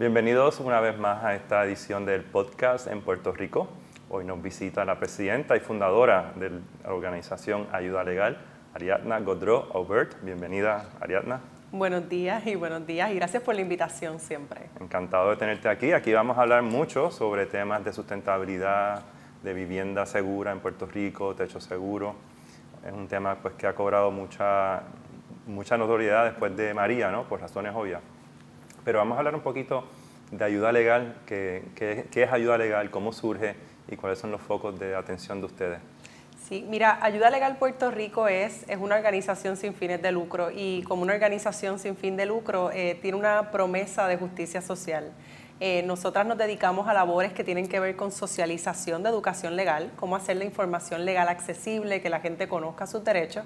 Bienvenidos una vez más a esta edición del podcast en Puerto Rico. Hoy nos visita la presidenta y fundadora de la organización Ayuda Legal, Ariadna Godreau Aubert. Bienvenida, Ariadna. Buenos días y buenos días y gracias por la invitación siempre. Encantado de tenerte aquí. Aquí vamos a hablar mucho sobre temas de sustentabilidad, de vivienda segura en Puerto Rico, techo seguro. Es un tema pues, que ha cobrado mucha, mucha notoriedad después de María, ¿no? por razones obvias. Pero vamos a hablar un poquito de ayuda legal, qué, qué, es ayuda legal, cómo surge y cuáles son los focos de atención de ustedes. Sí, mira, Ayuda Legal Puerto Rico es, es una organización sin fines de lucro y como una organización sin fin de lucro eh, tiene una promesa de justicia social. Eh, nosotras nos dedicamos a labores que tienen que ver con socialización de educación legal, cómo hacer la información legal accesible, que la gente conozca sus derechos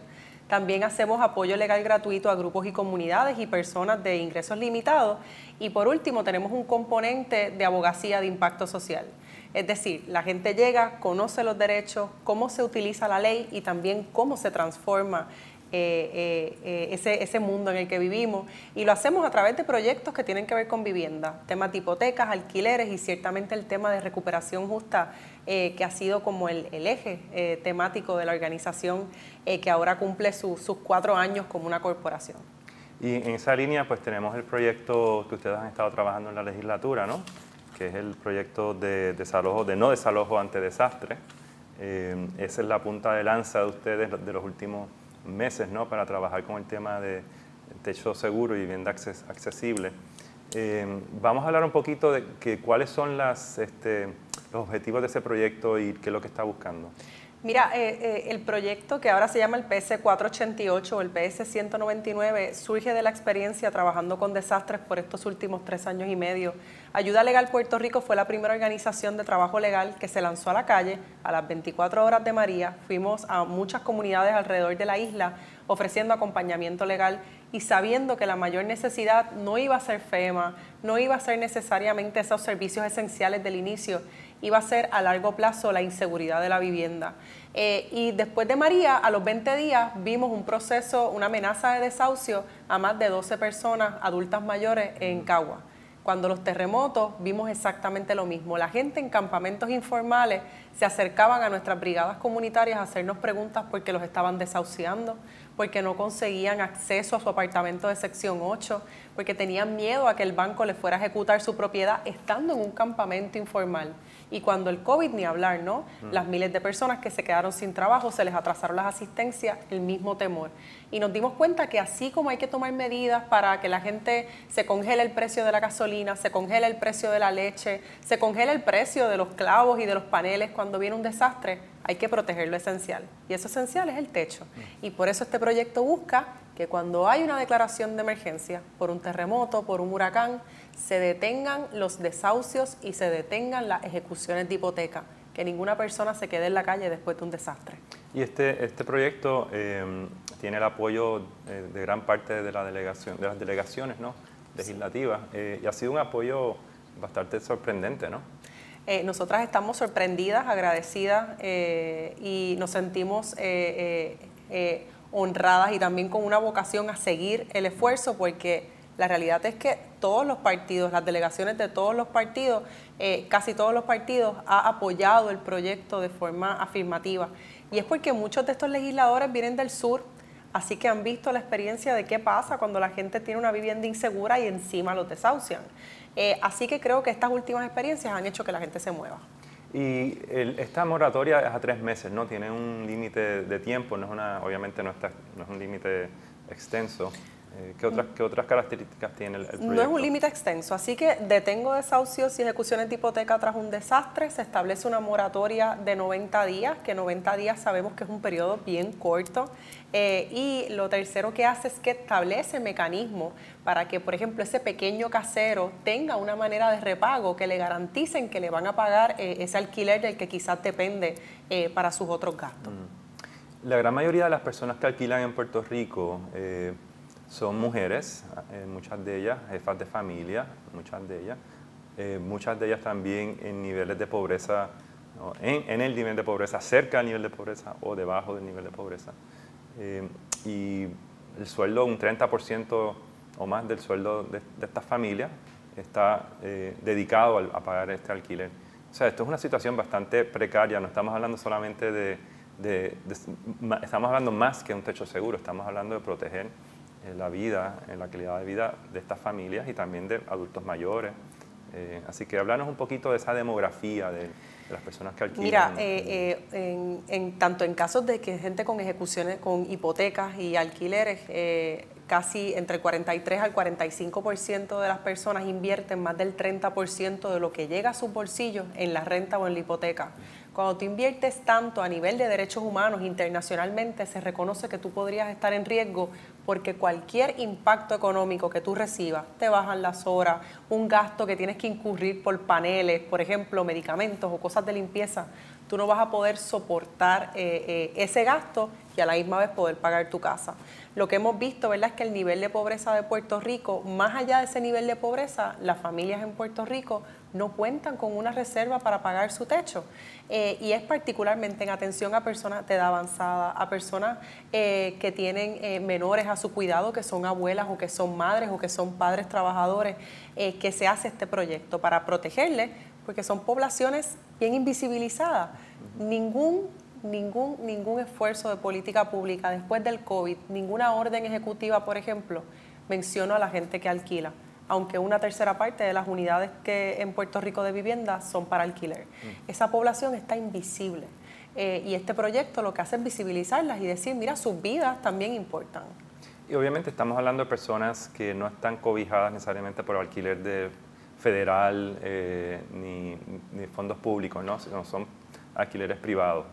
también hacemos apoyo legal gratuito a grupos y comunidades y personas de ingresos limitados. Y por último, tenemos un componente de abogacía de impacto social. Es decir, la gente llega, conoce los derechos, cómo se utiliza la ley y también cómo se transforma eh, eh, eh, ese, ese, mundo en el que vivimos y lo hacemos a través de proyectos que tienen que ver con vivienda, temas de hipotecas, alquileres y ciertamente el tema de recuperación justa que ha sido como el, el eje temático de la organización que ahora cumple sus cuatro años como una corporación. Y en esa línea pues tenemos el proyecto que ustedes han estado trabajando en la legislatura, ¿no? que es el proyecto de desalojo, de no desalojo ante desastre. esa es la punta de lanza de ustedes de los últimos meses ¿no? para trabajar con el tema de techo seguro y vivienda accesible. Eh, vamos a hablar un poquito de que, cuáles son este, los objetivos de ese proyecto y qué es lo que está buscando. Mira, eh, eh, el proyecto que ahora se llama el PS 488 o el PS 199 surge de la experiencia trabajando con desastres por estos últimos tres años y medio. Ayuda Legal Puerto Rico fue la primera organización de trabajo legal que se lanzó a la calle a las 24 horas de María. Fuimos a muchas comunidades alrededor de la isla ofreciendo acompañamiento legal y sabiendo que la mayor necesidad no iba a ser FEMA, no iba a ser necesariamente esos servicios esenciales del inicio, iba a ser a largo plazo la inseguridad de la vivienda. Eh, y después de María, a los 20 días, vimos un proceso, una amenaza de desahucio a más de 12 personas adultas mayores en Cagua. Cuando los terremotos vimos exactamente lo mismo. La gente en campamentos informales se acercaban a nuestras brigadas comunitarias a hacernos preguntas porque los estaban desahuciando, porque no conseguían acceso a su apartamento de sección 8, porque tenían miedo a que el banco les fuera a ejecutar su propiedad estando en un campamento informal. Y cuando el COVID, ni hablar, ¿no? Mm. Las miles de personas que se quedaron sin trabajo, se les atrasaron las asistencias, el mismo temor. Y nos dimos cuenta que así como hay que tomar medidas para que la gente se congele el precio de la gasolina, se congele el precio de la leche, se congele el precio de los clavos y de los paneles cuando viene un desastre, hay que proteger lo esencial. Y eso esencial es el techo. Mm. Y por eso este proyecto busca que cuando hay una declaración de emergencia por un terremoto, por un huracán, se detengan los desahucios y se detengan las ejecuciones de hipoteca, que ninguna persona se quede en la calle después de un desastre. Y este, este proyecto em, tiene el apoyo eh, de gran parte de, la delegación, de las delegaciones ¿no? legislativas eh, y ha sido un apoyo bastante sorprendente, ¿no? Eh, nosotras estamos sorprendidas, agradecidas y nos sentimos honradas y también con una vocación a seguir el esfuerzo porque la realidad es que todos los partidos, las delegaciones de todos los partidos, eh, casi todos los partidos, ha apoyado el proyecto de forma afirmativa. Y es porque muchos de estos legisladores vienen del sur, así que han visto la experiencia de qué pasa cuando la gente tiene una vivienda insegura y encima los desahucian. Eh, así que creo que estas últimas experiencias han hecho que la gente se mueva. Y esta moratoria es a tres meses, ¿no? Tiene un límite de tiempo, no es una, obviamente no, está, no es un límite extenso. Eh, ¿Qué otras, ¿Qué otras características tiene el, proyecto? No es un límite extenso, así que detengo desahucios y ejecuciones de hipoteca tras un desastre. Se establece una moratoria de 90 días, que 90 días sabemos que es un periodo bien corto. Eh, y lo tercero que hace es que establece mecanismos para que, por ejemplo, ese pequeño casero tenga una manera de repago que le garanticen que le van a pagar eh, ese alquiler del que quizás depende para sus otros gastos. Mm. La gran mayoría de las personas que alquilan en Puerto Rico son mujeres, eh, muchas de ellas jefas de familia, muchas de ellas, eh, muchas de ellas también en niveles de pobreza, en, el nivel de pobreza, cerca del nivel de pobreza o debajo del nivel de pobreza. Eh, y el sueldo, un 30% o más del sueldo de, estas familias está eh, dedicado a, pagar este alquiler. O sea, esto es una situación bastante precaria, no estamos hablando solamente de, estamos hablando más que un techo seguro, estamos hablando de proteger eh, la vida, la calidad de vida de estas familias y también de adultos mayores. así que hablarnos un poquito de esa demografía de, las personas que alquilan. Mira, en, tanto en casos de que gente con ejecuciones, con hipotecas y alquileres, casi entre el 43 al 45% de las personas invierten más del 30% de lo que llega a sus bolsillos en la renta o en la hipoteca. Cuando tú inviertes tanto a nivel de derechos humanos internacionalmente, se reconoce que tú podrías estar en riesgo porque cualquier impacto económico que tú recibas, te bajan las horas, un gasto que tienes que incurrir por paneles, por ejemplo, medicamentos o cosas de limpieza, tú no vas a poder soportar eh, eh, ese gasto y a la misma vez poder pagar tu casa. Lo que hemos visto ¿verdad? es que el nivel de pobreza de Puerto Rico, más allá de ese nivel de pobreza, las familias en Puerto Rico no cuentan con una reserva para pagar su techo. Eh, y es particularmente en atención a personas de edad avanzada, a personas que tienen menores a su cuidado, que son abuelas o que son madres o que son padres trabajadores, que se hace este proyecto para protegerles, porque son poblaciones bien invisibilizadas. Ningún ningún, ningún esfuerzo de política pública después del COVID, ninguna orden ejecutiva, por ejemplo, mencionó a la gente que alquila, aunque una tercera parte de las unidades que en Puerto Rico de vivienda son para alquiler. Mm. Esa población está invisible. Eh, y este proyecto lo que hace es visibilizarlas y decir, mira, sus vidas también importan. Y obviamente estamos hablando de personas que no están cobijadas necesariamente por alquiler de federal eh, ni, ni, fondos públicos, ¿no? sino son alquileres privados.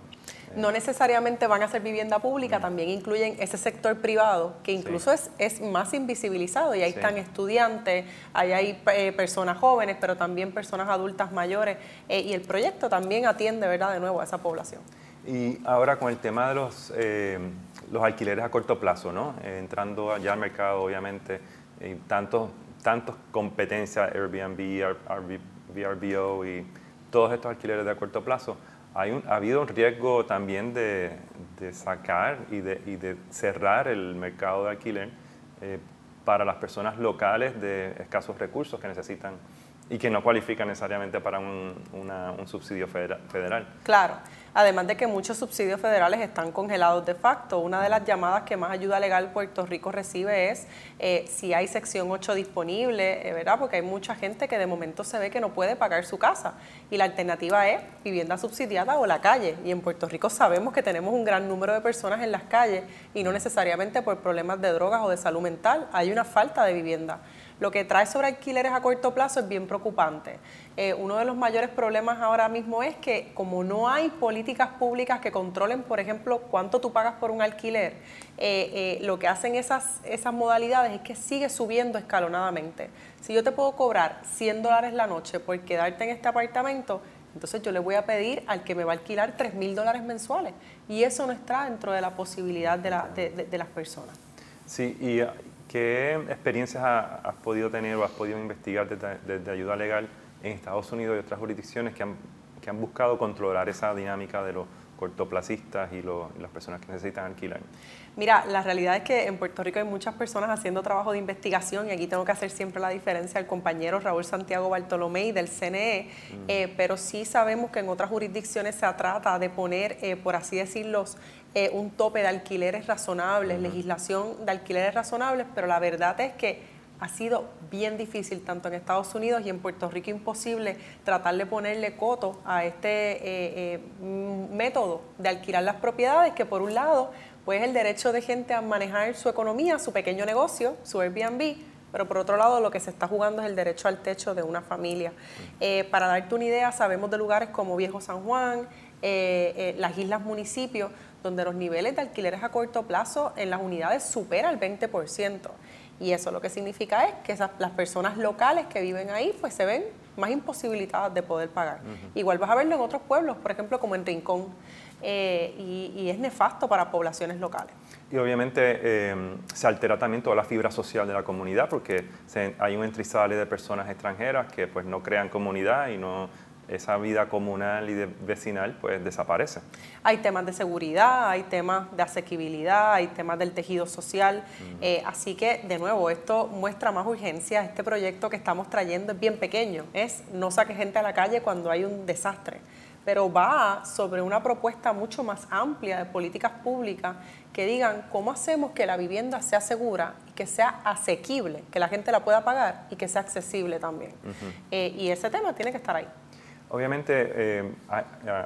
No necesariamente van a ser vivienda pública, también incluyen ese sector privado que incluso es, es más invisibilizado y ahí están estudiantes, ahí hay eh, personas jóvenes, pero también personas adultas mayores eh, y el proyecto también atiende, ¿verdad?, de nuevo a esa población. Y ahora con el tema de los, eh, los alquileres a corto plazo, ¿no? entrando allá al mercado, obviamente, tantos, tantos competencias, Airbnb, VRBO y todos estos alquileres de corto plazo, hay ha habido un riesgo también de, sacar y de, cerrar el mercado de alquiler eh, para las personas locales de escasos recursos que necesitan y que no cualifican necesariamente para un, un subsidio federal. Claro. Además de que muchos subsidios federales están congelados de facto. Una de las llamadas que más ayuda legal Puerto Rico recibe es eh, si hay sección 8 disponible, eh, ¿verdad? Porque hay mucha gente que de momento se ve que no puede pagar su casa. Y la alternativa es vivienda subsidiada o la calle. Y en Puerto Rico sabemos que tenemos un gran número de personas en las calles y no necesariamente por problemas de drogas o de salud mental. Hay una falta de vivienda. Lo que trae sobre alquileres a corto plazo es bien preocupante. Eh, uno de los mayores problemas ahora mismo es que como no hay políticas públicas que controlen, por ejemplo, cuánto tú pagas por un alquiler, eh, eh, lo que hacen esas, esas modalidades es que sigue subiendo escalonadamente. Si yo te puedo cobrar 100 dólares la noche por quedarte en este apartamento, entonces yo le voy a pedir al que me va a alquilar 3 mil dólares mensuales. Y eso no está dentro de la posibilidad de, la, de las personas. Sí, y ¿Qué experiencias has podido tener o has podido investigar desde, ayuda legal en Estados Unidos y otras jurisdicciones que han, que han buscado controlar esa dinámica de los cortoplacistas y, las personas que necesitan alquilar? Mira, la realidad es que en Puerto Rico hay muchas personas haciendo trabajo de investigación y aquí tengo que hacer siempre la diferencia al compañero Raúl Santiago Bartolomé del CNE, mm. eh, pero sí sabemos que en otras jurisdicciones se trata de poner, eh, por así decirlo, eh, un tope de alquileres razonables, legislación de alquileres razonables, pero la verdad es que ha sido bien difícil, tanto en Estados Unidos y en Puerto Rico, imposible tratar de ponerle coto a este eh, eh, método de alquilar las propiedades, que por un lado, pues el derecho de gente a manejar su economía, su pequeño negocio, su Airbnb, pero por otro lado lo que se está jugando es el derecho al techo de una familia. para darte una idea, sabemos de lugares como Viejo San Juan, las islas municipios, donde los niveles de alquileres a corto plazo en las unidades supera el 20%. Y eso lo que significa es que las personas locales que viven ahí pues se ven más imposibilitadas de poder pagar. Igual vas a verlo en otros pueblos, por ejemplo como en Rincón, eh, y, es nefasto para poblaciones locales. Y obviamente eh, se altera también toda la fibra social de la comunidad porque hay un entrizale de personas extranjeras que pues no crean comunidad y no esa vida comunal y de vecinal pues desaparece. Hay temas de seguridad, hay temas de asequibilidad, hay temas del tejido social, eh, así que de nuevo esto muestra más urgencia. Este proyecto que estamos trayendo es bien pequeño, es no saque gente a la calle cuando hay un desastre, pero va sobre una propuesta mucho más amplia de políticas públicas que digan cómo hacemos que la vivienda sea segura y que sea asequible, que la gente la pueda pagar y que sea accesible también. Eh, y ese tema tiene que estar ahí. Obviamente, eh,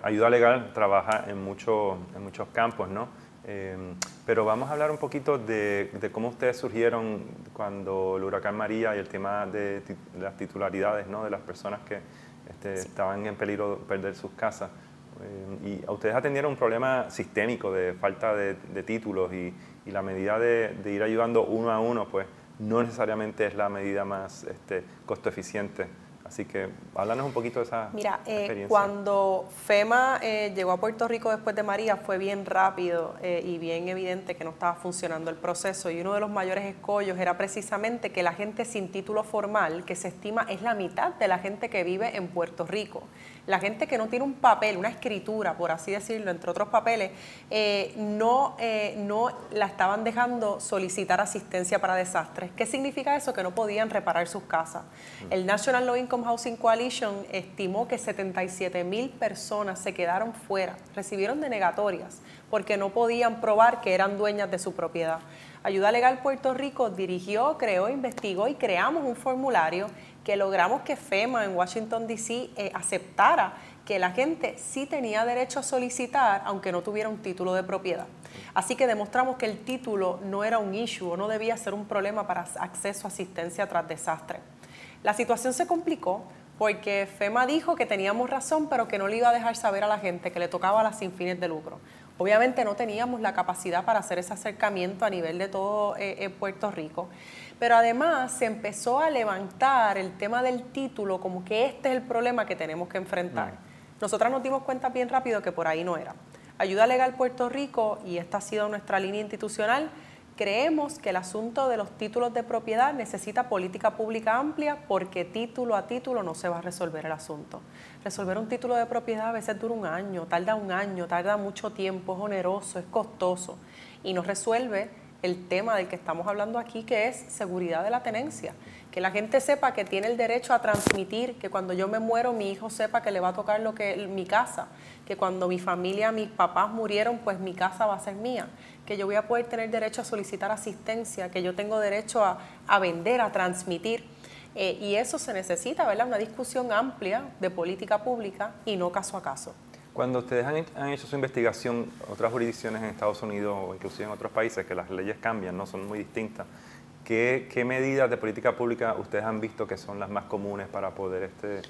ayuda legal trabaja en, mucho, en muchos campos, ¿no? Eh, pero vamos a hablar un poquito de, cómo ustedes surgieron cuando el huracán María y el tema de, las titularidades, ¿no? De las personas que este, estaban en peligro de perder sus casas. Eh, y ustedes atendieron un problema sistémico de falta de, títulos y, la medida de, ir ayudando uno a uno, pues no necesariamente es la medida más este, costo eficiente Así que háblanos un poquito de esa Mira, eh, cuando FEMA eh, llegó a Puerto Rico después de María fue bien rápido eh, y bien evidente que no estaba funcionando el proceso. Y uno de los mayores escollos era precisamente que la gente sin título formal, que se estima es la mitad de la gente que vive en Puerto Rico, la gente que no tiene un papel, una escritura, por así decirlo, entre otros papeles, eh, no, eh, no la estaban dejando solicitar asistencia para desastres. ¿Qué significa eso? Que no podían reparar sus casas. El National Low Income Housing Coalition estimó que 77 mil personas se quedaron fuera, recibieron denegatorias porque no podían probar que eran dueñas de su propiedad. Ayuda Legal Puerto Rico dirigió, creó, investigó y creamos un formulario que logramos que FEMA en Washington, D.C. Eh, aceptara que la gente sí tenía derecho a solicitar aunque no tuviera un título de propiedad. Así que demostramos que el título no era un issue o no debía ser un problema para acceso a asistencia tras desastre. La situación se complicó porque FEMA dijo que teníamos razón, pero que no le iba a dejar saber a la gente que le tocaba las sin fines de lucro. Obviamente no teníamos la capacidad para hacer ese acercamiento a nivel de todo eh, eh, Puerto Rico. Pero además se empezó a levantar el tema del título como que este es el problema que tenemos que enfrentar. Mm. Nosotras nos dimos cuenta bien rápido que por ahí no era. Ayuda Legal Puerto Rico, y esta ha sido nuestra línea institucional, creemos que el asunto de los títulos de propiedad necesita política pública amplia porque título a título no se va a resolver el asunto. Resolver un título de propiedad a veces dura un año, tarda un año, tarda mucho tiempo, es oneroso, es costoso y no resuelve el tema del que estamos hablando aquí, que es seguridad de la tenencia. Que la gente sepa que tiene el derecho a transmitir, que cuando yo me muero mi hijo sepa que le va a tocar lo que mi casa, que cuando mi familia, mis papás murieron, pues mi casa va a ser mía, que yo voy a poder tener derecho a solicitar asistencia, que yo tengo derecho a, vender, a transmitir. Eh, y eso se necesita, ¿verdad? Una discusión amplia de política pública y no caso a caso. Cuando ustedes han, hecho su investigación, otras jurisdicciones en Estados Unidos o inclusive en otros países, que las leyes cambian, no son muy distintas, ¿qué, qué medidas de política pública ustedes han visto que son las más comunes para poder este,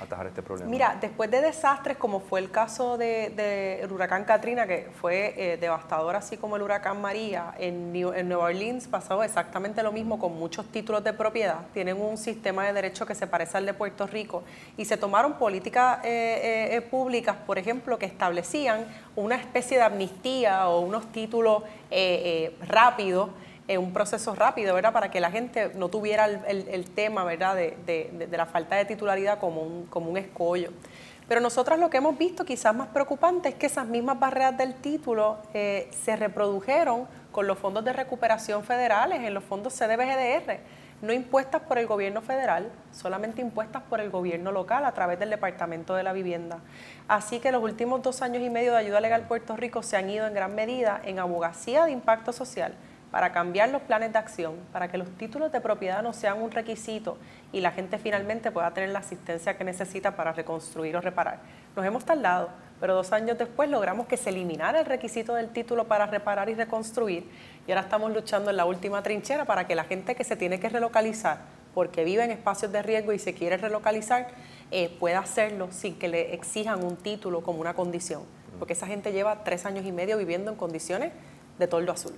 atajar este problema? Mira, después de desastres como fue el caso del de, huracán Katrina, que fue eh, devastador así como el huracán María, en, Nueva Orleans pasó exactamente lo mismo con muchos títulos de propiedad. Tienen un sistema de derecho que se parece al de Puerto Rico y se tomaron políticas eh, eh, públicas, por ejemplo, que establecían una especie de amnistía o unos títulos rápidos en un proceso rápido, ¿verdad? Para que la gente no tuviera el, tema, ¿verdad? De, la falta de titularidad como un, escollo. Pero nosotros lo que hemos visto quizás más preocupante es que esas mismas barreras del título eh, se reprodujeron con los fondos de recuperación federales, en los fondos CDBGDR, no impuestas por el gobierno federal, solamente impuestas por el gobierno local a través del Departamento de la Vivienda. Así que los últimos dos años y medio de ayuda legal Puerto Rico se han ido en gran medida en abogacía de impacto social, para cambiar los planes de acción, para que los títulos de propiedad no sean un requisito y la gente finalmente pueda tener la asistencia que necesita para reconstruir o reparar. Nos hemos tardado, pero dos años después logramos que se eliminara el requisito del título para reparar y reconstruir y ahora estamos luchando en la última trinchera para que la gente que se tiene que relocalizar porque vive en espacios de riesgo y se quiere relocalizar, eh, pueda hacerlo sin que le exijan un título como una condición, porque esa gente lleva tres años y medio viviendo en condiciones de toldo azul.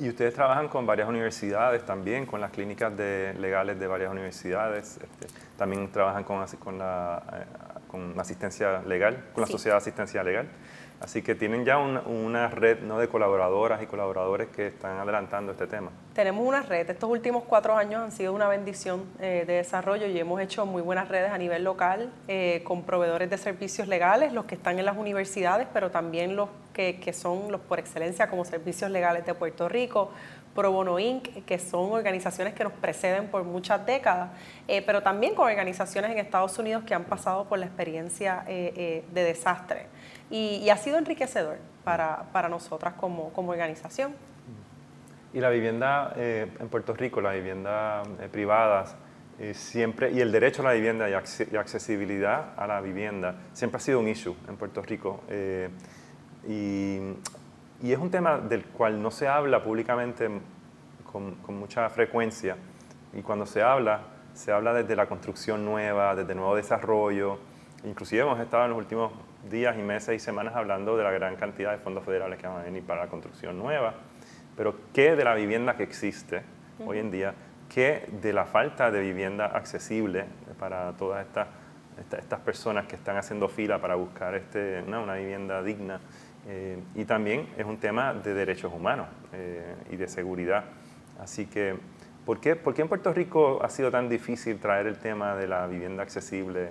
Y ustedes trabajan con varias universidades también, con las clínicas de, legales de varias universidades. Este, también trabajan con, con, la, eh, con asistencia legal, con la Sociedad de Asistencia Legal. Así que tienen ya una, red ¿no? de colaboradoras y colaboradores que están adelantando este tema. Tenemos una red. Estos últimos cuatro años han sido una bendición eh, de desarrollo y hemos hecho muy buenas redes a nivel local eh, con proveedores de servicios legales, los que están en las universidades, pero también los que, que son los por excelencia como servicios legales de Puerto Rico, Pro Bono Inc., que son organizaciones que nos preceden por muchas décadas, eh, pero también con organizaciones en Estados Unidos que han pasado por la experiencia de desastre y, ha sido enriquecedor para, para nosotras como, como, organización. Y la vivienda eh, en Puerto Rico, la vivienda eh, privada, eh, siempre, y el derecho a la vivienda y, accesibilidad a la vivienda, siempre ha sido un issue en Puerto Rico. Y, y, es un tema del cual no se habla públicamente con, con mucha frecuencia. Y cuando se habla, se habla desde la construcción nueva, desde nuevo desarrollo. Inclusive hemos estado en los últimos días y meses y semanas hablando de la gran cantidad de fondos federales que van a venir para la construcción nueva, pero ¿qué de la vivienda que existe hoy en día? ¿Qué de la falta de vivienda accesible para todas estas, estas personas que están haciendo fila para buscar este, una, vivienda digna? Eh, y también es un tema de derechos humanos eh, y de seguridad. Así que, ¿por qué, ¿por qué en Puerto Rico ha sido tan difícil traer el tema de la vivienda accesible?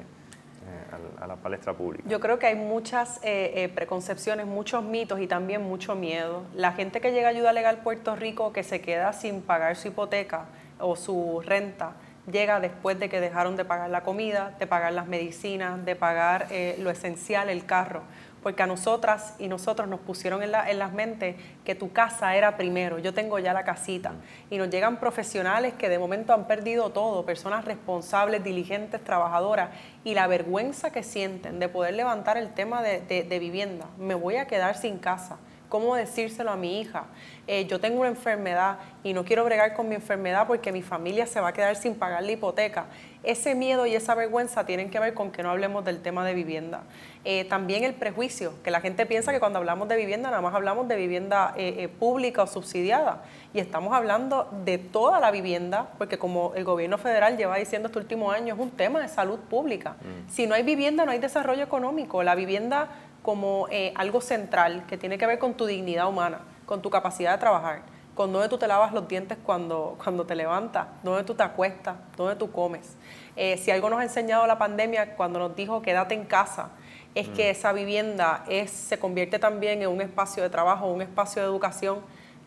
a la palestra pública? Yo creo que hay muchas eh, eh, preconcepciones, muchos mitos y también mucho miedo. La gente que llega a ayuda legal Puerto Rico que se queda sin pagar su hipoteca o su renta, llega después de que dejaron de pagar la comida, de pagar las medicinas, de pagar eh, lo esencial, el carro porque a nosotras y nosotros nos pusieron en, la, en las mentes que tu casa era primero, yo tengo ya la casita. Y nos llegan profesionales que de momento han perdido todo, personas responsables, diligentes, trabajadoras, y la vergüenza que sienten de poder levantar el tema de, de vivienda. Me voy a quedar sin casa cómo decírselo a mi hija. Eh, yo tengo una enfermedad y no quiero bregar con mi enfermedad porque mi familia se va a quedar sin pagar la hipoteca. Ese miedo y esa vergüenza tienen que ver con que no hablemos del tema de vivienda. Eh, también el prejuicio, que la gente piensa que cuando hablamos de vivienda nada más hablamos de vivienda eh, pública o subsidiada. Y estamos hablando de toda la vivienda, porque como el gobierno federal lleva diciendo este último año, es un tema de salud pública. Mm. Si no hay vivienda, no hay desarrollo económico. La vivienda como eh, algo central que tiene que ver con tu dignidad humana, con tu capacidad de trabajar, con dónde tú te lavas los dientes cuando, cuando te levantas, dónde tú te acuestas, dónde tú comes. Eh, si algo nos ha enseñado la pandemia cuando nos dijo quédate en casa, es que mm. esa vivienda es, se convierte también en un espacio de trabajo, un espacio de educación,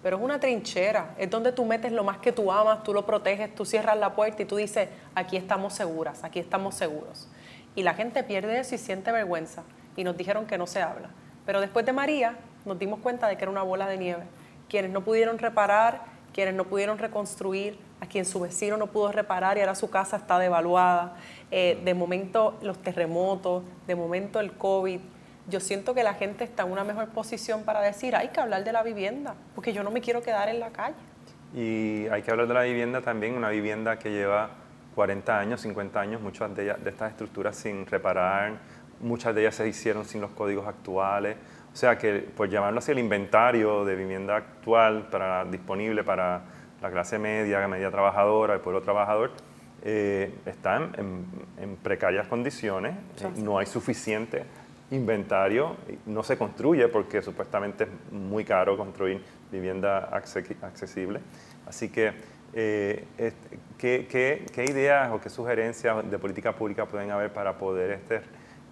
pero es una trinchera, es donde tú metes lo más que tú amas, tú lo proteges, tú cierras la puerta y tú dices, aquí estamos seguras, aquí estamos seguros. Y la gente pierde eso y siente vergüenza y nos dijeron que no se habla. Pero después de María nos dimos cuenta de que era una bola de nieve. Quienes no pudieron reparar, quienes no pudieron reconstruir, a quien su vecino no pudo reparar y ahora su casa está devaluada. Eh, de momento los terremotos, de momento el COVID. Yo siento que la gente está en una mejor posición para decir, hay que hablar de la vivienda, porque yo no me quiero quedar en la calle. Y hay que hablar de la vivienda también, una vivienda que lleva 40 años, 50 años, muchas de, de estas estructuras sin reparar, muchas de ellas se hicieron sin los códigos actuales. O sea que, por llamarlo así, el inventario de vivienda actual para, disponible para la clase media, media trabajadora, el pueblo trabajador, eh, está en, precarias condiciones, no hay suficiente inventario, no se construye porque supuestamente es muy caro construir vivienda accesible. Así que, eh, ¿qué, qué, ideas o qué sugerencias de política pública pueden haber para poder este,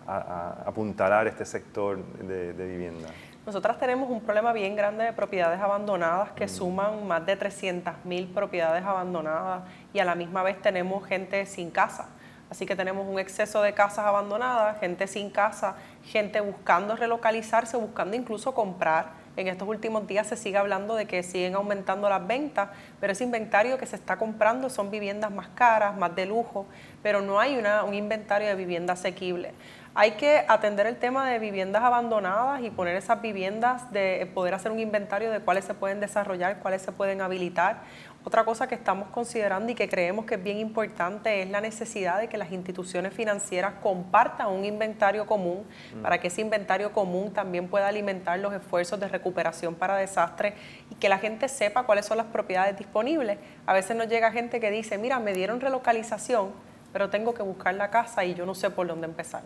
a, apuntalar este sector de, vivienda? Nosotras tenemos un problema bien grande de propiedades abandonadas que mm. suman más de 300.000 propiedades abandonadas y a la misma vez tenemos gente sin casa. Así que tenemos un exceso de casas abandonadas, gente sin casa, gente buscando relocalizarse, buscando incluso comprar. En estos últimos días se sigue hablando de que siguen aumentando las ventas, pero ese inventario que se está comprando son viviendas más caras, más de lujo, pero no hay una, un inventario de vivienda asequible. Hay que atender el tema de viviendas abandonadas y poner esas viviendas, de poder hacer un inventario de cuáles se pueden desarrollar, cuáles se pueden habilitar. Otra cosa que estamos considerando y que creemos que es bien importante es la necesidad de que las instituciones financieras compartan un inventario común mm. para que ese inventario común también pueda alimentar los esfuerzos de recuperación para desastres y que la gente sepa cuáles son las propiedades disponibles. A veces nos llega gente que dice, mira, me dieron relocalización, pero tengo que buscar la casa y yo no sé por dónde empezar.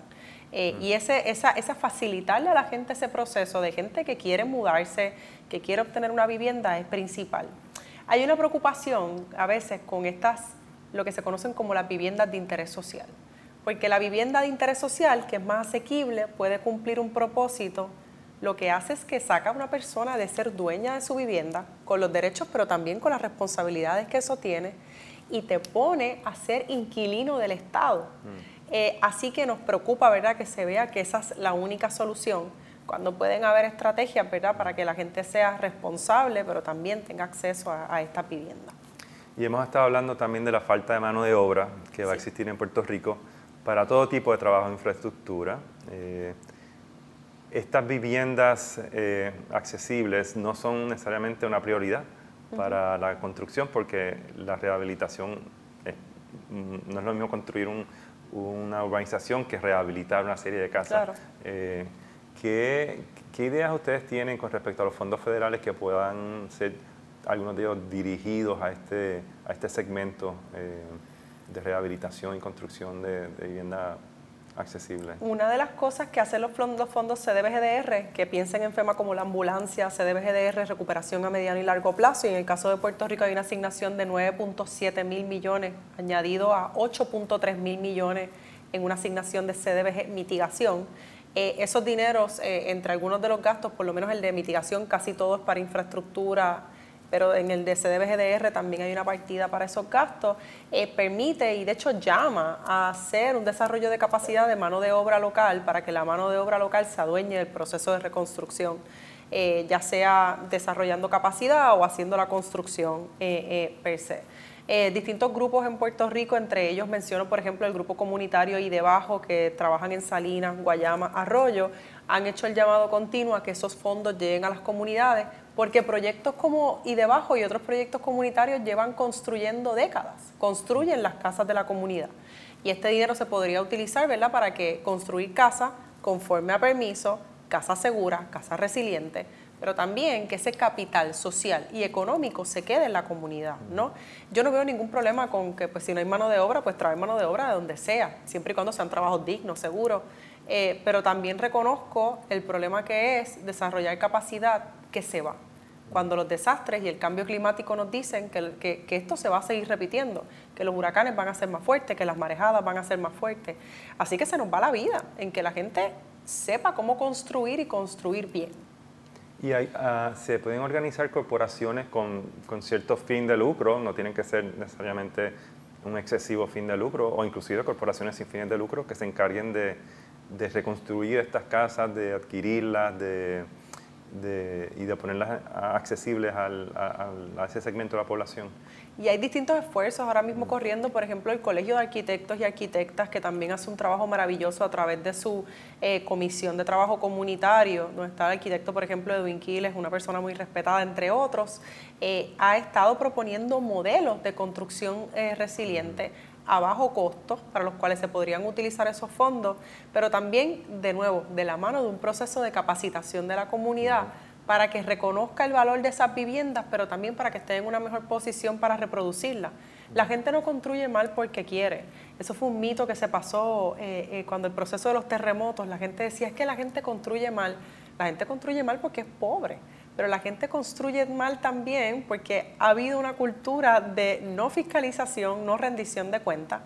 Eh, y ese, esa, esa facilitarle a la gente ese proceso de gente que quiere mudarse, que quiere obtener una vivienda es principal. Hay una preocupación a veces con estas, lo que se conocen como las viviendas de interés social, porque la vivienda de interés social, que es más asequible, puede cumplir un propósito, lo que hace es que saca a una persona de ser dueña de su vivienda, con los derechos, pero también con las responsabilidades que eso tiene, y te pone a ser inquilino del Estado. Mm. Eh, así que nos preocupa, ¿verdad?, que se vea que esa es la única solución, cuando pueden haber estrategias, ¿verdad?, para que la gente sea responsable, pero también tenga acceso a, esta vivienda. Y hemos estado hablando también de la falta de mano de obra que va a existir en Puerto Rico para todo tipo de trabajo en infraestructura. Eh, estas viviendas eh, accesibles no son necesariamente una prioridad para la construcción porque la rehabilitación mm, no es lo mismo construir un, una urbanización que rehabilitar una serie de casas. Eh, ¿qué, ideas ustedes tienen con respecto a los fondos federales que puedan ser algunos de ellos dirigidos a este, a este segmento eh, de rehabilitación y construcción de, de vivienda Una de las cosas que hacen los fondos, fondos CDBGDR, que piensen en FEMA como la ambulancia, CDBGDR, recuperación a mediano y largo plazo, y en el caso de Puerto Rico hay una asignación de 9.7 mil millones, añadido a 8.3 mil millones en una asignación de CDBG mitigación. Eh, esos dineros, eh, entre algunos de los gastos, por lo menos el de mitigación, casi todo es para infraestructura pero en el de CDBGDR también hay una partida para esos gastos, eh, permite y de hecho llama a hacer un desarrollo de capacidad de mano de obra local para que la mano de obra local se adueñe del proceso de reconstrucción. Eh, ya sea desarrollando capacidad o haciendo la construcción eh, per se. Distintos grupos en Puerto Rico, entre ellos menciono, por ejemplo, el grupo comunitario y debajo que trabajan en Salinas, Guayama, Arroyo, han hecho el llamado continuo a que esos fondos lleguen a las comunidades porque proyectos como y debajo y otros proyectos comunitarios llevan construyendo décadas, construyen las casas de la comunidad. Y este dinero se podría utilizar, ¿verdad?, para que construir casas conforme a permiso, casas seguras, casas resilientes, pero también que ese capital social y económico se quede en la comunidad, ¿no? Yo no veo ningún problema con que, pues, si no hay mano de obra, pues traer mano de obra de donde sea, siempre y cuando sean trabajos dignos, seguros, eh, pero también reconozco el problema que es desarrollar capacidad que se va. Cuando los desastres y el cambio climático nos dicen que, esto se va a seguir repitiendo, que los huracanes van a ser más fuertes, que las marejadas van a ser más fuertes. Así que se nos va la vida en que la gente sepa cómo construir y construir bien. Y ah, se pueden organizar corporaciones con, con cierto fin de lucro, no tienen que ser necesariamente un excesivo fin de lucro, o inclusive corporaciones sin fines de lucro que se encarguen de, de reconstruir estas casas, de adquirirlas, de, y de ponerlas accesibles al, a, ese segmento de la población. Y hay distintos esfuerzos ahora mismo corriendo, por ejemplo, el Colegio de Arquitectos y Arquitectas, que también hace un trabajo maravilloso a través de su eh, comisión de trabajo comunitario, donde está el arquitecto, por ejemplo, Edwin Quiles, una persona muy respetada, entre otros, eh, ha estado proponiendo modelos de construcción eh, resiliente a bajo costo para los cuales se podrían utilizar esos fondos, pero también, de nuevo, de la mano de un proceso de capacitación de la comunidad para que reconozca el valor de esas viviendas, pero también para que esté en una mejor posición para reproducirlas. La gente no construye mal porque quiere. Eso fue un mito que se pasó eh, eh, cuando el proceso de los terremotos, la gente decía, es que la gente construye mal. La gente construye mal porque es pobre pero la gente construye mal también porque ha habido una cultura de no fiscalización, no rendición de cuentas.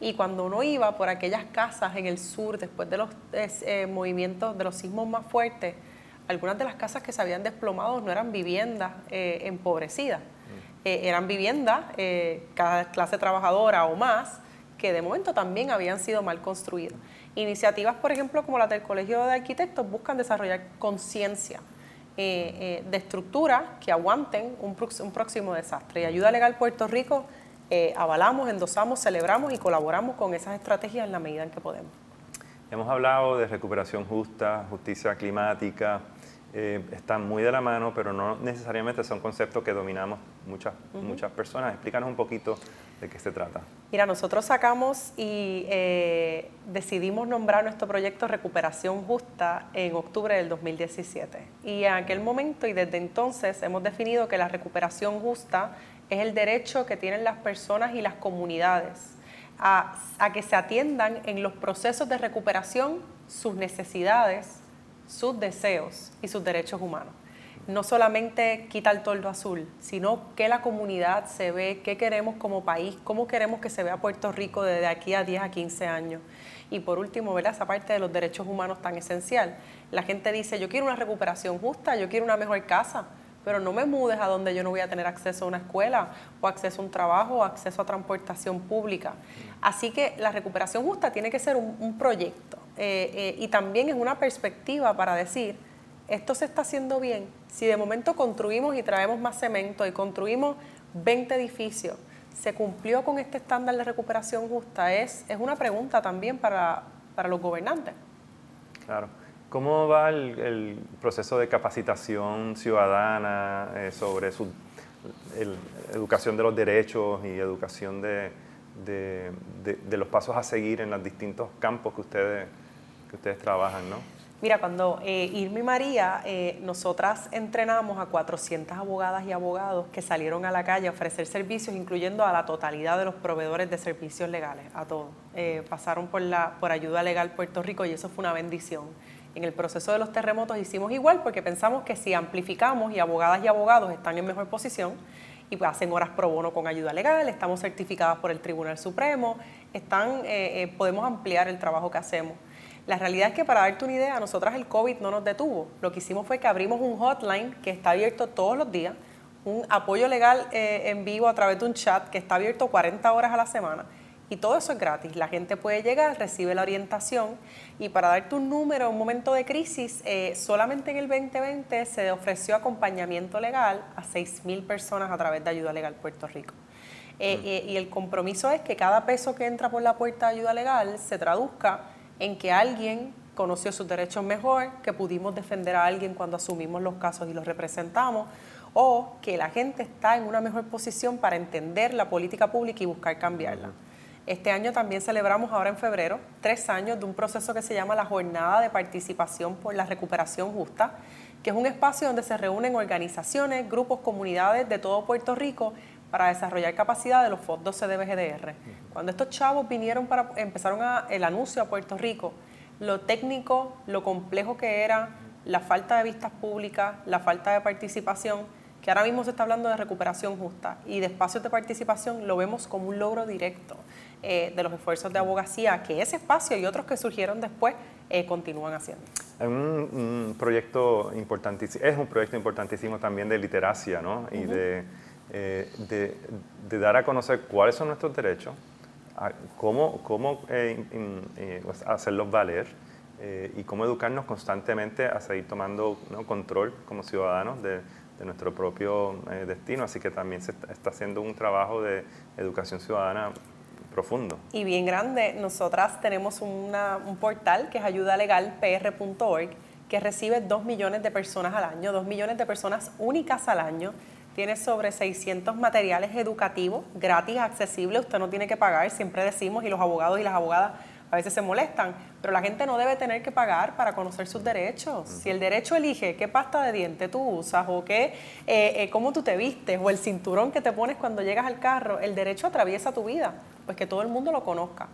Y cuando uno iba por aquellas casas en el sur, después de los eh, movimientos, de los sismos más fuertes, algunas de las casas que se habían desplomado no eran viviendas eh, empobrecidas, mm. eh, eran viviendas, cada clase trabajadora o más, que de momento también habían sido mal construidas. Iniciativas, por ejemplo, como las del Colegio de Arquitectos, buscan desarrollar conciencia eh, eh, de estructura que aguanten un, próximo desastre. Y Ayuda Legal Puerto Rico eh, avalamos, endosamos, celebramos y colaboramos con esas estrategias en la medida en que podemos. Hemos hablado de recuperación justa, justicia climática, están muy de la mano, pero no necesariamente son conceptos que dominamos muchas, muchas personas. Explícanos un poquito ¿De qué se trata? Mira, nosotros sacamos y eh, decidimos nombrar nuestro proyecto Recuperación Justa en octubre del 2017. Y en aquel momento y desde entonces hemos definido que la recuperación justa es el derecho que tienen las personas y las comunidades a, a que se atiendan en los procesos de recuperación sus necesidades, sus deseos y sus derechos humanos. No solamente quita el toldo azul, sino que la comunidad se ve, qué queremos como país, cómo queremos que se vea Puerto Rico desde aquí a 10 a 15 años. Y por último, ¿verdad? esa parte de los derechos humanos tan esencial. La gente dice, yo quiero una recuperación justa, yo quiero una mejor casa, pero no me mudes a donde yo no voy a tener acceso a una escuela o acceso a un trabajo o acceso a transportación pública. Así que la recuperación justa tiene que ser un, proyecto eh, eh, y también es una perspectiva para decir, esto se está haciendo bien. Si de momento construimos y traemos más cemento y construimos 20 edificios, ¿se cumplió con este estándar de recuperación justa? Es, es una pregunta también para, para los gobernantes. Claro. ¿Cómo va el, proceso de capacitación ciudadana eh, sobre su educación de los derechos y educación de, los pasos a seguir en los distintos campos que ustedes, que ustedes trabajan? ¿no? Mira, cuando eh, Irma y María, eh, nosotras entrenamos a 400 abogadas y abogados que salieron a la calle a ofrecer servicios, incluyendo a la totalidad de los proveedores de servicios legales, a todos. Eh, pasaron por, la, por ayuda legal Puerto Rico y eso fue una bendición. En el proceso de los terremotos hicimos igual porque pensamos que si amplificamos y abogadas y abogados están en mejor posición y hacen horas pro bono con ayuda legal, estamos certificadas por el Tribunal Supremo, están, eh, podemos ampliar el trabajo que hacemos. La realidad es que para darte una idea, a nosotras el COVID no nos detuvo. Lo que hicimos fue que abrimos un hotline que está abierto todos los días, un apoyo legal eh, en vivo a través de un chat que está abierto 40 horas a la semana y todo eso es gratis. La gente puede llegar, recibe la orientación y para darte un número, en un momento de crisis, eh, solamente en el 2020 se ofreció acompañamiento legal a 6.000 personas a través de Ayuda Legal Puerto Rico. Eh, mm. eh, y el compromiso es que cada peso que entra por la puerta de ayuda legal se traduzca en que alguien conoció sus derechos mejor, que pudimos defender a alguien cuando asumimos los casos y los representamos, o que la gente está en una mejor posición para entender la política pública y buscar cambiarla. Este año también celebramos ahora en febrero tres años de un proceso que se llama la Jornada de Participación por la Recuperación Justa, que es un espacio donde se reúnen organizaciones, grupos, comunidades de todo Puerto Rico para desarrollar capacidad de los fondos CDBGDR. Cuando estos chavos vinieron para empezaron a, el anuncio a Puerto Rico, lo técnico, lo complejo que era, la falta de vistas públicas, la falta de participación, que ahora mismo se está hablando de recuperación justa y de espacios de participación, lo vemos como un logro directo. Eh, de los esfuerzos de abogacía que ese espacio y otros que surgieron después eh, continúan haciendo. Es un, proyecto importantísimo, es un proyecto importantísimo también de literacia, ¿no? Y eh, de, de, dar a conocer cuáles son nuestros derechos, cómo, cómo pues, hacerlos valer y cómo educarnos constantemente a seguir tomando control como ciudadanos de, de nuestro propio destino. Así que también se está haciendo un trabajo de educación ciudadana profundo. Y bien grande. Nosotras tenemos un portal que es ayudalegalpr.org que recibe 2 millones de personas al año, 2 millones de personas únicas al año. Tiene sobre 600 materiales educativos gratis, accesibles, usted no tiene que pagar, siempre decimos, y los abogados y las abogadas a veces se molestan, pero la gente no debe tener que pagar para conocer sus derechos. Si el derecho elige qué pasta de diente tú usas o qué, eh, eh, cómo tú te vistes o el cinturón que te pones cuando llegas al carro, el derecho atraviesa tu vida, pues que todo el mundo lo conozca.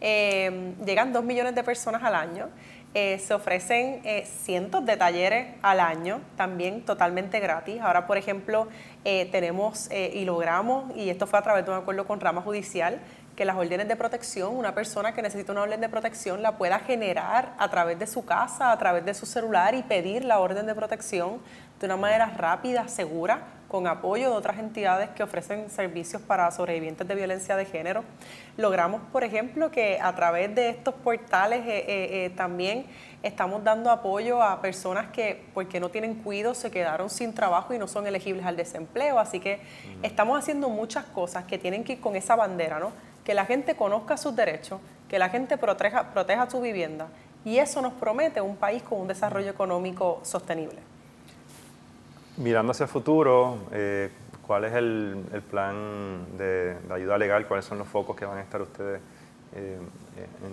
Eh, llegan dos millones de personas al año. Se ofrecen cientos de talleres al año, también totalmente gratis. Ahora, por ejemplo, tenemos y logramos, y esto fue a través de un acuerdo con rama judicial, que las órdenes de protección, una persona que necesita una orden de protección la pueda generar a través de su casa, a través de su celular y pedir la orden de protección de una manera rápida, segura, con apoyo de otras entidades que ofrecen servicios para sobrevivientes de violencia de género. Logramos, por ejemplo, que a través de estos portales eh, eh, eh, también estamos dando apoyo a personas que, porque no tienen cuidado, se quedaron sin trabajo y no son elegibles al desempleo. Así que estamos haciendo muchas cosas que tienen que ir con esa bandera, ¿no? que la gente conozca sus derechos, que la gente proteja, proteja su vivienda y eso nos promete un país con un desarrollo económico sostenible. Mirando hacia el futuro, eh, ¿cuál es el, plan de, ayuda legal? ¿Cuáles son los focos que van a estar ustedes eh,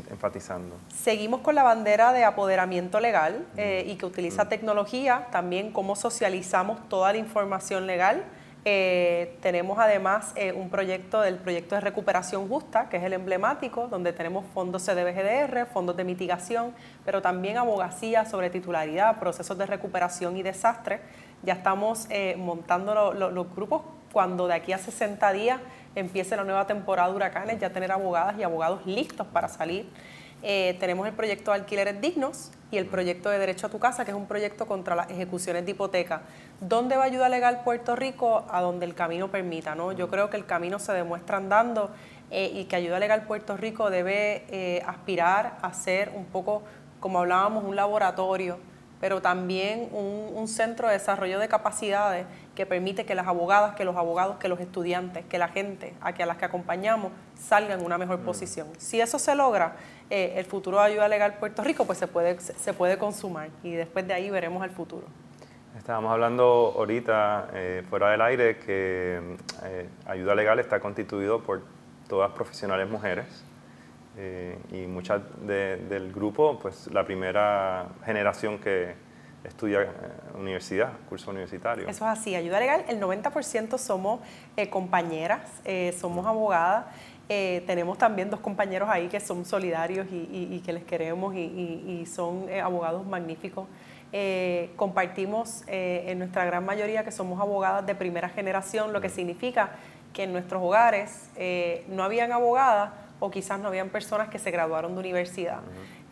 enfatizando? Seguimos con la bandera de apoderamiento legal eh, y que utiliza tecnología, también cómo socializamos toda la información legal Eh, tenemos además eh, un proyecto del proyecto de recuperación justa, que es el emblemático, donde tenemos fondos CDBGDR, fondos de mitigación, pero también abogacía sobre titularidad, procesos de recuperación y desastre. Ya estamos eh, montando los grupos cuando de aquí a 60 días empiece la nueva temporada de huracanes, ya tener abogadas y abogados listos para salir. tenemos el proyecto de alquileres dignos y el proyecto de Derecho a tu Casa, que es un proyecto contra las ejecuciones de hipoteca. ¿Dónde va ayuda legal Puerto Rico? A donde el camino permita, ¿no? Yo creo que el camino se demuestra andando eh, y que ayuda legal Puerto Rico debe eh, aspirar a ser un poco, como hablábamos, un laboratorio, pero también un, centro de desarrollo de capacidades que permite que las abogadas, que los abogados, que los estudiantes, que la gente a, que a las que acompañamos salgan en una mejor mm. posición. Si eso se logra, eh, el futuro de ayuda legal Puerto Rico pues se puede, se puede consumar y después de ahí veremos el futuro. Estábamos hablando ahorita, eh, fuera del aire, que eh, Ayuda Legal está constituido por todas profesionales mujeres eh, y muchas del grupo, pues la primera generación que estudia universidad, curso universitario. Eso es así, Ayuda Legal, el 90% somos compañeras, somos abogadas. tenemos también dos compañeros ahí que son solidarios y, que les queremos y son abogados magníficos. Eh, compartimos eh, en nuestra gran mayoría que somos abogadas de primera generación, lo que significa que en nuestros hogares eh, no habían abogadas o quizás no habían personas que se graduaron de universidad.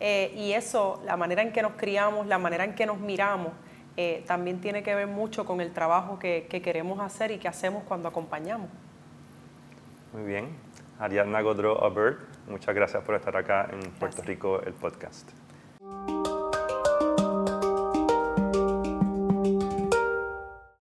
y eso, la manera en que nos criamos, la manera en que nos miramos, también tiene que ver mucho con el trabajo que, queremos hacer y que hacemos cuando acompañamos. Muy bien. Ariadna Godreau Abert, muchas gracias por estar acá en Puerto Rico, el podcast.